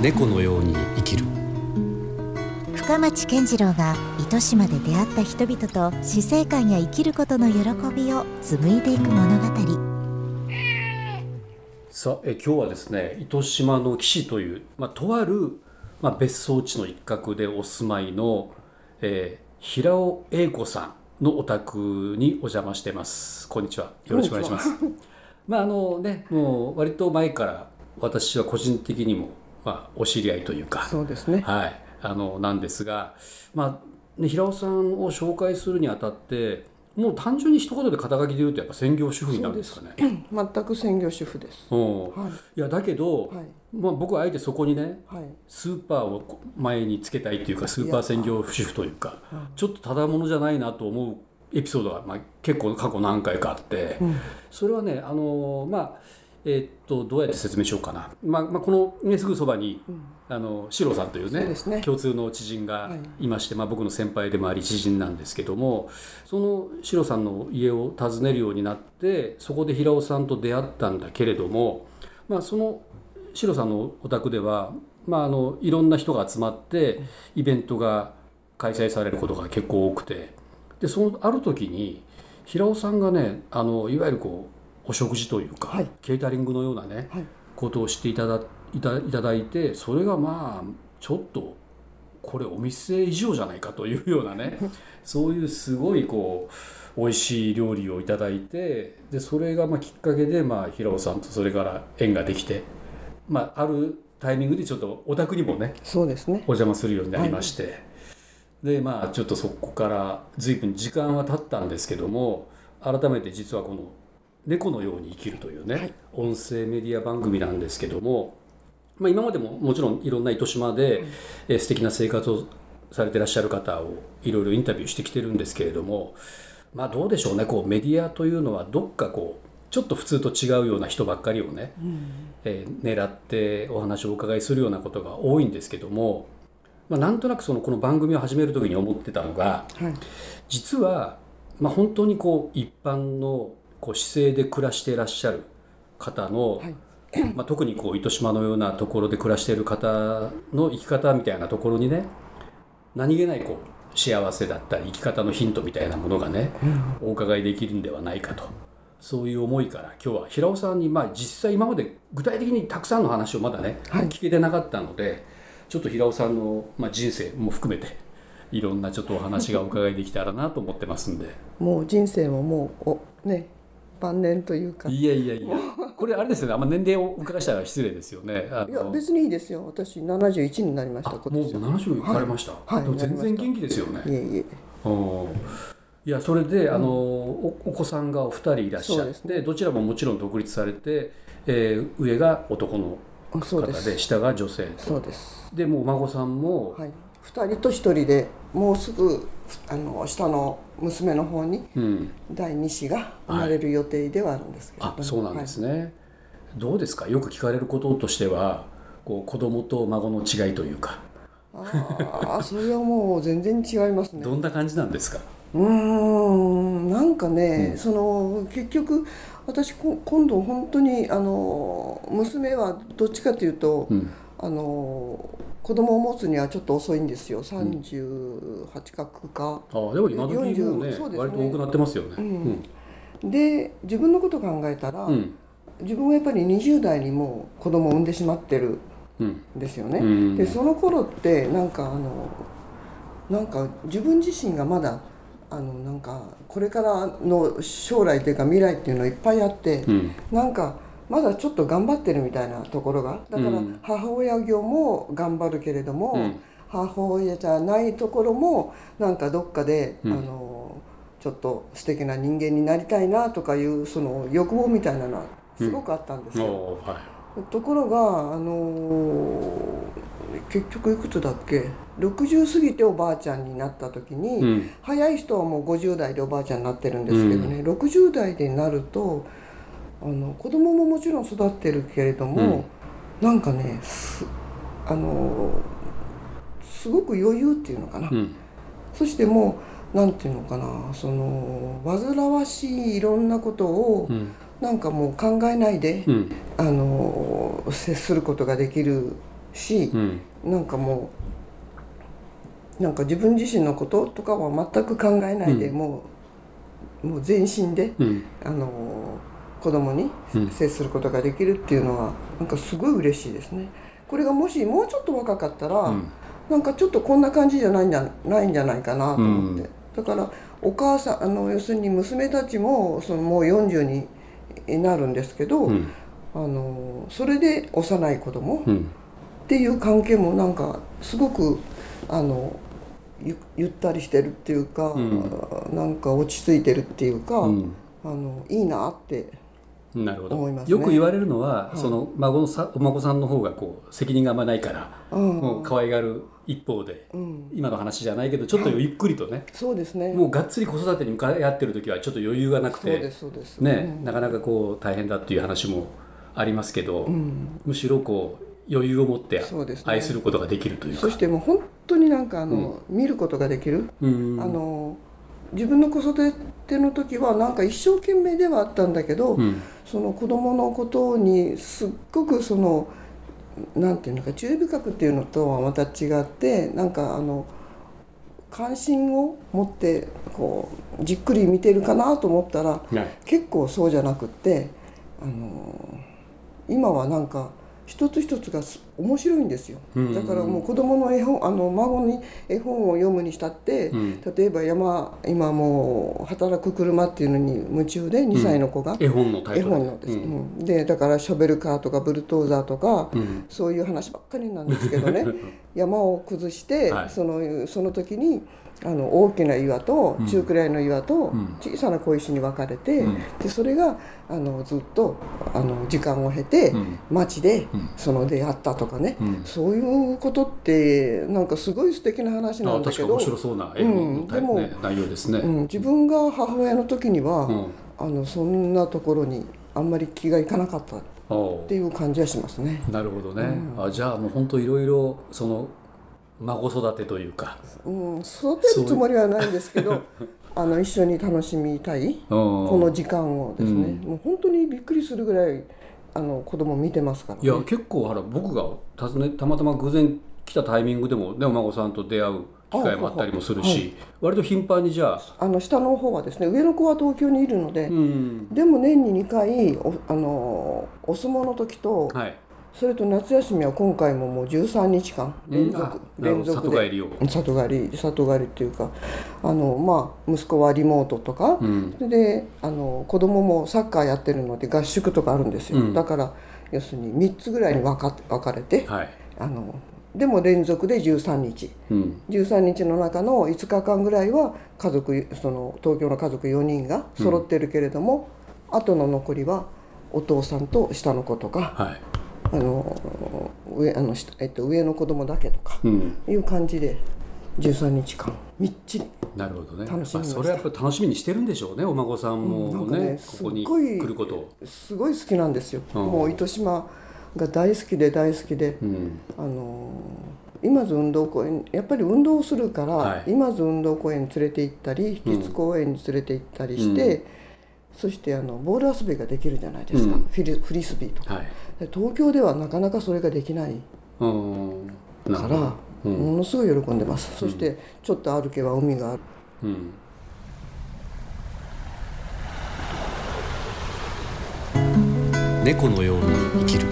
猫のように生きる。深町健次郎が糸島で出会った人々と死生観や生きることの喜びを紡いでいく物語。さあえ今日はですね糸島の岸という、まあ、とある、まあ、別荘地の一角でお住まいの、えー、平尾英子さんのお宅にお邪魔してます。こんにちは。よろしくお願いしますまああのねもう割と前から私は個人的にもまあ、お知り合いというかそうですね、はい、あのなんですが、まあね、平尾さんを紹介するにあたってもう単純に一言で肩書きで言うとやっぱ専業主婦になるんですかね。全く専業主婦です。はい、いやだけど、はい、まあ僕はあえてそこにね、はい、スーパーを前につけたいっていうかスーパー専業主婦というか、ちょっとただものじゃないなと思うエピソードがまあ結構過去何回かあって、うん、それはねあのまあえー、っとどうやって説明しようかな、まあまあ、この、ね、すぐそばに、うん、あの四郎さんというね、ね、共通の知人がい。まして、はい、まあ、僕の先輩でもあり知人なんですけどもその四郎さんの家を訪ねるようになってそこで平尾さんと出会ったんだけれども、まあ、その四郎さんのお宅では、まあ、あのいろんな人が集まってイベントが開催されることが結構多くてでそのある時に平尾さんがねあのいわゆるこうお食事というか、はい、ケータリングのようなね、はい、ことをしていただいたいただいてそれがまあちょっとこれお店以上じゃないかというようなね そういうすごいこう美味しい料理をいただいてでそれがまあきっかけでまあ平尾さんとそれから縁ができて、まあ、あるタイミングでちょっとお宅にもねそうですね。お邪魔するようになりまして、はい、でまあちょっとそこから随分時間は経ったんですけども改めて実はこの猫のように生きるというね、はい、音声メディア番組なんですけども、まあ、今までももちろんいろんな糸島で、えー、素敵な生活をされてらっしゃる方をいろいろインタビューしてきてるんですけれどもまあどうでしょうねこうメディアというのはどっかこうちょっと普通と違うような人ばっかりをね、うん、えー、狙ってお話をお伺いするようなことが多いんですけども、まあ、なんとなくそのこの番組を始める時に思ってたのが、はい、実は、まあ、本当にこう一般のこう姿勢で暮らしていらっしゃる方の、はい、まあ、特にこう糸島のようなところで暮らしている方の生き方みたいなところにね何気ないこう幸せだったり生き方のヒントみたいなものがね、うん、お伺いできるんではないかと。そういう思いから今日は平尾さんに、まあ、実際今まで具体的にたくさんの話をまだね、はい、聞けてなかったのでちょっと平尾さんの、まあ、人生も含めていろんなちょっとお話がお伺いできたらなと思ってますんで。もう人生ももうおね晩年というか。いやいやいや。これあれですよね。あんま年齢を伺したら失礼ですよね。いや別にいいですよ。私71になりましたもう70いかれました、はい、全然元気ですよね。いえいえ。いやそれで、あのおお子さんがお二人いらっしゃって、ね、どちらももちろん独立されて、えー、上が男の方で下が女性そうです。でもお孫さんも、はい、2人と1人でもうすぐあの下の娘の方に第2子が生まれる予定ではあるんですけど、はい、あそうなんですね、はい、どうですか？よく聞かれることとしてはこう子供と孫の違いというか。ああそれはもう全然違いますね。どんな感じなんですか？うんなんかね、うん、その結局私今度本当にあの娘はどっちかというと、うん、あの子供を持つにはちょっと遅いんですよ。38角か、うん、あでも今時もねね。割と多くなってますよね、うん。うん、で自分のこと考えたら、自分はやっぱり20代にもう子供を産んでしまってるん。ですよね、でその頃ってなんかあのなんか自分自身がまだあのなんかこれからの将来というか未来っていうのいっぱいあって、うん、なんかまだちょっと頑張ってるみたいなところがだから母親業も頑張るけれども、うん、母親じゃないところもなんかどっかで、うん、あのちょっと素敵な人間になりたいなとかいうその欲望みたいなのはすごくあったんですよ。うん。はい、ところがあの結局いくつだっけ？60過ぎておばあちゃんになった時に、うん、早い人はもう50代でおばあちゃんになってるんですけどね、うん、60代でなるとあの子供ももちろん育ってるけれども、うん、なんかねあのすごく余裕っていうのかな、うん、そしてもうなんていうのかなその煩わしいいろんなことを、うん、なんかもう考えないで、うん、あの接することができるし、うん、なんかもうなんか自分自身のこととかは全く考えないで、うん、もうもう全身で、うん、あの子供に接することができるっていうのはなんかすごい嬉しいですね。これがもしもうちょっと若かったら、うん、なんかちょっとこんな感じじゃないんじゃないんじゃないかなと思って、だからお母さんあの要するに娘たちもそのもう40になるんですけど、うん、あのそれで幼い子供、うん、っていう関係もなんかすごくあのゆゆったりしてるっていうか、うん、なんか落ち着いてるっていうか、うん、あのいいなってなるほど、ね、よく言われるのは、はい、その孫さお孫さんの方がこう責任があんまないから、うん、もう可愛がる一方で、うん、今の話じゃないけどちょっと ゆっくりとね、はい、そうですね。もうがっつり子育てに向かい合ってる時はちょっと余裕がなくてね、うん、なかなかこう大変だっていう話もありますけど、むしろこう余裕を持って愛することができるというか。そ、ね,、してもう本当になんかあの、見ることができる、あの自分の子育ての時はなんか一生懸命ではあったんだけど、うん、その子供のことにすっごくそのなんていうのか注意深くっていうのとはまた違ってなんかあの関心を持ってこうじっくり見てるかなと思ったら、結構そうじゃなくってあの今はなんか一つ一つが面白いんですよ、だからもう子供の絵本あの孫に絵本を読むにしたって、うん、例えば山今もう働く車っていうのに夢中で2歳の子が、うん、絵本のタイトル。絵本のです、うん、でだからショベルカーとかブルトーザーとか、そういう話ばっかりなんですけどね。山を崩して、はい、そのその時にあの大きな岩と中くらいの岩と小さな小石に分かれて、でそれがあのずっとあの時間を経て町でその出会ったとかね、そういうことってなんかすごい素敵な話なんだけど。面白そうな絵の、でも内容ですね、自分が母親の時には、あのそんなところにあんまり気がいかなかったっていう感じはしますね。なるほどね、あじゃあもう本当いろいろその孫育てというか、うん、育てるつもりはないんですけど あの一緒に楽しみたいこの時間をですね、うん、もう本当にびっくりするぐらいあの子供見てますから、ね、いや結構ほら僕が訪ねたまたま偶然来たタイミングでもねお孫さんと出会う機会もあったりもするし、はい、割と頻繁にじゃああの下の方はですね上の子は東京にいるので、うん、でも年に2回おあのお相撲の時と、はいそれと夏休みは今回ももう13日間連続、うん、連続で。里帰りを。里帰り里帰りっていうかあのまあ息子はリモートとか、うん、であの子供もサッカーやってるので合宿とかあるんですよ、うん、だから要するに3つぐらいに分か分かれて、はい、あのでも連続で13日、うん、13日の中の5日間ぐらいは家族その東京の家族4人が揃ってるけれども、うん、あとの残りはお父さんと下の子とか、はいあの上あの、えっと、上の子供だけとか、いう感じで13日間みっちり。なるほどね。楽しみまそれはやっぱ楽しみにしてるんでしょうねお孫さんもねね、ここに来ること。すごい好きなんですよ、うん、もう糸島が大好きで大好きで、うん、あの今津運動公園やっぱり運動するから、はい、今津運動公園に連れて行ったり秘津公園に連れて行ったりして、うん。そしてあのボール遊びができるじゃないですか、うん、フリフリスビーとか、はい、東京ではなかなかそれができないから、うん、ものすごい喜んでます、そしてちょっと歩けば海がある、猫のように生きる